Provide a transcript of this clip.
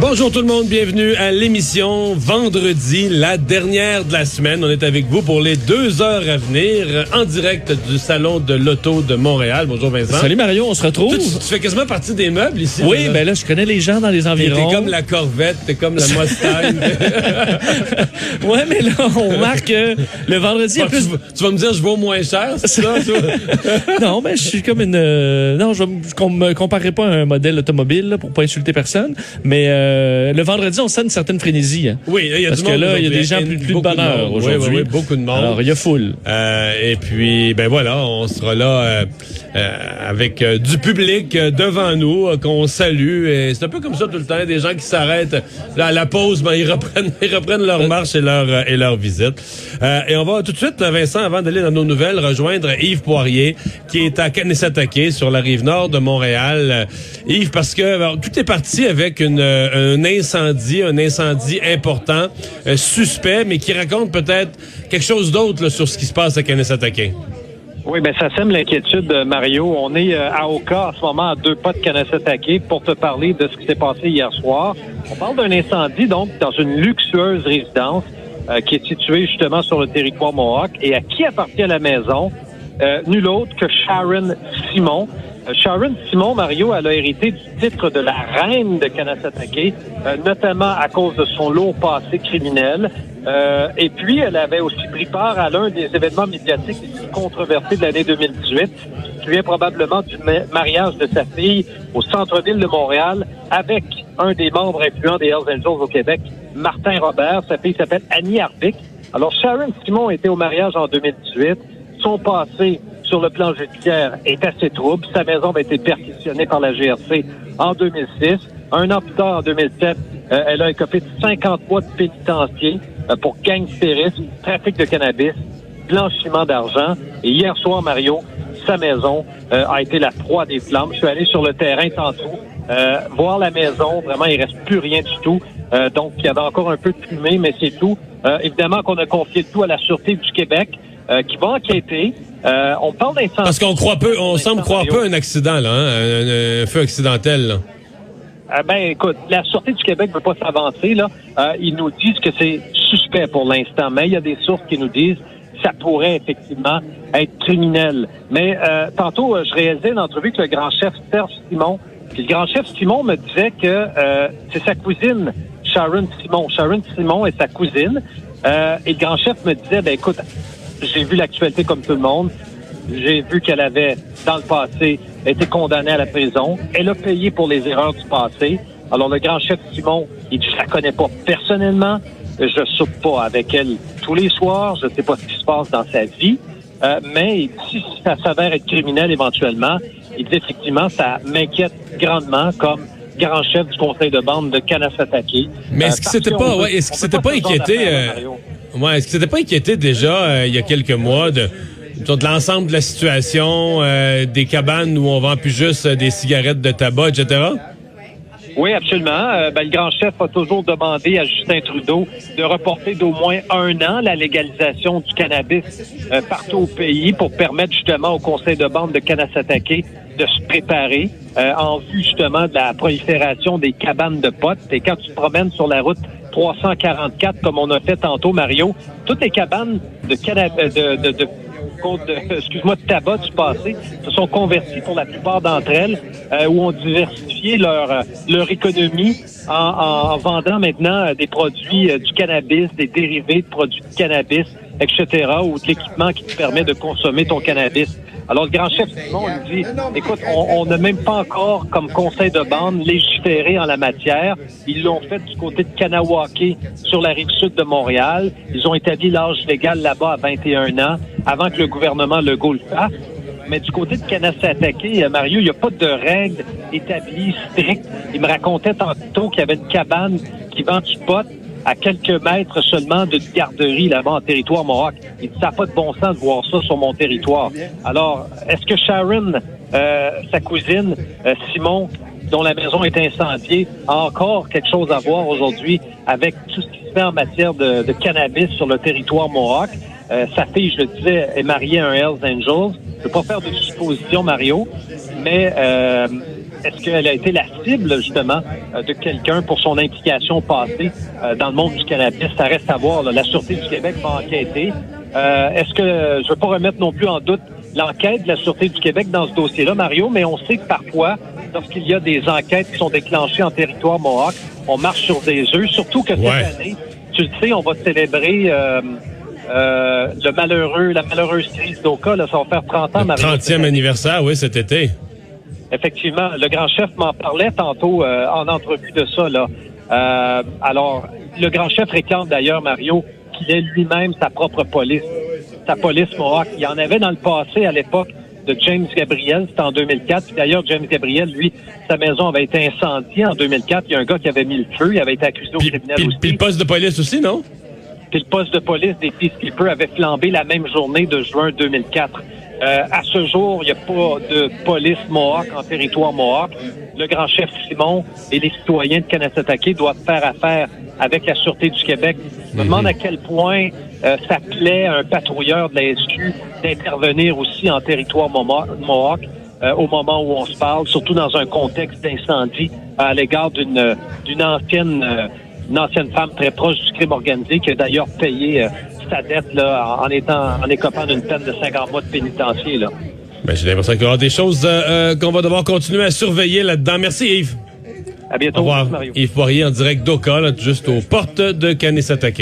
Bonjour tout le monde, bienvenue à l'émission vendredi, la dernière de la semaine. On est avec vous pour les deux heures à venir en direct du salon de l'auto de Montréal. Bonjour Vincent. Salut Mario, on se retrouve. Tu, tu fais quasiment partie des meubles ici. oui, ben là je connais les gens dans les environs. t'es comme la Corvette, t'es comme la Mustang. ouais, mais là on marque euh, le vendredi en tu, plus. vas- tu vas me dire je vaux moins cher, c'est ça? non, mais je suis comme une. euh, non, je ne me comparerai pas à un modèle automobile là, pour pas insulter personne. Mais euh, le vendredi, on sent une certaine frénésie. hein. oui, il y a Parce du que monde là, il y a des gens plus, plus de bonheur aujourd'hui. oui, oui, beaucoup de monde. Alors, il y a foule. Euh, et puis, ben voilà, on sera là euh, euh, avec euh, du public euh, devant nous euh, qu'on salue. Et c'est un peu comme ça tout le temps, des gens qui s'arrêtent à la pause, ben ils reprennent, ils reprennent leur marche et leur euh, et leur visite. Euh, et on va tout de suite, Vincent, avant d'aller dans nos nouvelles, rejoindre Yves Poirier, qui est à Kanesatake, sur la rive nord de Montréal. Euh, Yves, parce que alors, tout est parti avec une, euh, un incendie, un incendie important, euh, suspect, mais qui raconte peut-être quelque chose d'autre sur ce qui se passe à Kanesatake. Oui, ben ça sème l'inquiétude, euh, Mario. On est euh, à Oka en ce moment à deux pas de Kanesatake pour te parler de ce qui s'est passé hier soir. On parle d'un incendie donc dans une luxueuse résidence qui est située justement sur le territoire Mohawk et à qui appartient la maison Nul autre que Sharon Simon. Euh, Sharon Simon, Mario, elle a hérité du titre de la reine de Kanesatake, euh, notamment à cause de son lourd passé criminel. Euh, et puis, elle avait aussi pris part à l'un des événements médiatiques les plus controversés de l'année 2018, qui vient probablement du ma- mariage de sa fille au centre-ville de Montréal avec un des membres influents des Hells Angels au Québec, Martin Robert. Sa fille s'appelle Annie Harvick. Alors, Sharon Simon était au mariage en 2018. Son passé sur le plan judiciaire est assez trouble. Sa maison a été perquisitionnée par la GRC en 2006. Un an plus tard, en 2007, euh, elle a écopé de 50 mois de pénitencier euh, pour gangstérisme, trafic de cannabis, blanchiment d'argent. Et hier soir, Mario, sa maison euh, a été la proie des flammes. Je suis allé sur le terrain tantôt, euh, voir la maison. Vraiment, il reste plus rien du tout. Donc, il y avait encore un peu de fumée, mais c'est tout. Euh, évidemment qu'on a confié le tout à la Sûreté du Québec, euh, qui va enquêter. Euh, on parle d'incendie. Parce qu'on croit peu, on semble croire peu un accident, là, hein, un, un feu accidentel. Là. Ah ben, écoute, la Sûreté du Québec ne veut pas s'avancer. Là. Euh, ils nous disent que c'est suspect pour l'instant, mais il y a des sources qui nous disent que ça pourrait effectivement être criminel. Mais euh, tantôt, euh, je réalisais une entrevue avec le grand chef Serge Simon. Puis le grand chef Simon me disait que euh, c'est sa cousine, Sharon Simon. Sharon Simon est sa cousine. Euh, et le grand chef me disait, ben écoute, j'ai vu l'actualité comme tout le monde. J'ai vu qu'elle avait, dans le passé, été condamnée à la prison. Elle a payé pour les erreurs du passé. Alors, le grand chef Simon, il dit, je la connais pas personnellement. Je soupe pas avec elle tous les soirs. Je sais pas ce qui se passe dans sa vie. Euh, mais si ça s'avère être criminel éventuellement, il dit effectivement, ça m'inquiète grandement comme grand chef du conseil de bande de Kanasatake. Mais est-ce Euh, qu'il s'était pas, ouais, est-ce qu'il on s'était veut pas inquiété, euh, ouais, est-ce qu'il s'était pas inquiété déjà euh, il y a quelques mois de, de l'ensemble de la situation, euh, des cabanes où on vend plus juste euh, des cigarettes de tabac, etc. Oui, absolument. Euh, ben, le grand chef a toujours demandé à Justin Trudeau de reporter d'au moins un an la légalisation du cannabis euh, partout au pays pour permettre justement au conseil de bande de Kanasatake de se préparer euh, en vue justement de la prolifération des cabanes de potes. Et quand tu te promènes sur la route 344, comme on a fait tantôt, Mario, toutes les cabanes de, euh, de, de, de côte de- excuse-moi, de tabac du passé se sont convertis pour la plupart d'entre elles, euh, où ont diversifié leur, euh, leur économie en, en- en vendant maintenant euh, des produits euh, du cannabis, des dérivés de produits de cannabis, etc., ou de l'équipement qui te permet de consommer ton cannabis. Alors, le grand chef Simon dit, écoute, on n'a même pas encore, comme conseil de bande, légiféré en la matière. Ils l'ont fait du côté de Kanawake, sur la rive sud de Montréal. Ils ont établi l'âge légal là-bas à 21 ans, avant que le gouvernement le fasse. Mais du côté de Kanasatake, euh, Mario, il n'y a pas de règles établies strictes. Il me racontait tantôt qu'il y avait une cabane qui vend du pot à quelques mètres seulement d'une garderie là-bas en territoire Mohawk. Il dit, ça n'a pas de bon sens de voir ça sur mon territoire. Alors, est-ce que Sharon, euh, sa cousine, euh, Simon, dont la maison est incendiée, a encore quelque chose à voir aujourd'hui avec tout ce qui se fait en matière de, de cannabis sur le territoire Mohawk? Euh, sa fille, je le disais, est mariée à un Hells Angels. Je ne veux pas faire de supposition, Mario, mais euh, est-ce qu'elle a été la cible, justement, euh, de quelqu'un pour son implication passée euh, dans le monde du cannabis? Ça reste à voir. là. La Sûreté du Québec va enquêter. Euh, est-ce que, je ne veux pas remettre non plus en doute l'enquête de la Sûreté du Québec dans ce dossier-là, Mario, mais on sait que parfois, lorsqu'il y a des enquêtes qui sont déclenchées en territoire Mohawk, on marche sur des œufs, surtout que cette Ouais. année, tu le sais, on va célébrer... euh, euh, le malheureux, la malheureuse crise d'Oka, là, ça va faire 30 ans, Le Mario, cette 30e année. anniversaire, oui, cet été. Effectivement, le grand chef m'en parlait tantôt euh, en entrevue de ça. Là. Euh, alors, le grand chef réclame d'ailleurs, Mario, qu'il ait lui-même sa propre police, sa police Mohawk. Il y en avait dans le passé, à l'époque, de James Gabriel, c'était en 2004. Puis D'ailleurs, James Gabriel, lui, sa maison avait été incendiée en 2004. Il y a un gars qui avait mis le feu, il avait été accusé au criminel puis- aussi. puis le poste de police aussi, non? Puis le poste de police des Peacekeepers avait flambé la même journée de juin 2004. Euh, à ce jour, il n'y a pas de police Mohawk en territoire Mohawk. Le grand chef Simon et les citoyens de Kanesatake doivent faire affaire avec la Sûreté du Québec. Je me demande à quel point euh, ça plaît à un patrouilleur de la SQ d'intervenir aussi en territoire Mohawk euh, au moment où on se parle, surtout dans un contexte d'incendie à l'égard d'une ancienne une ancienne femme très proche du crime organisé qui a d'ailleurs payé sa dette là, en, étant en écopant d'une peine de 50 mois de pénitencier. Là. Ben, j'ai l'impression qu'il y aura des choses euh, euh, qu'on va devoir continuer à surveiller là-dedans. Merci Yves. À Au bientôt, revoir. Mario. Yves Poirier en direct d'Oka, juste aux portes de Kanesatake.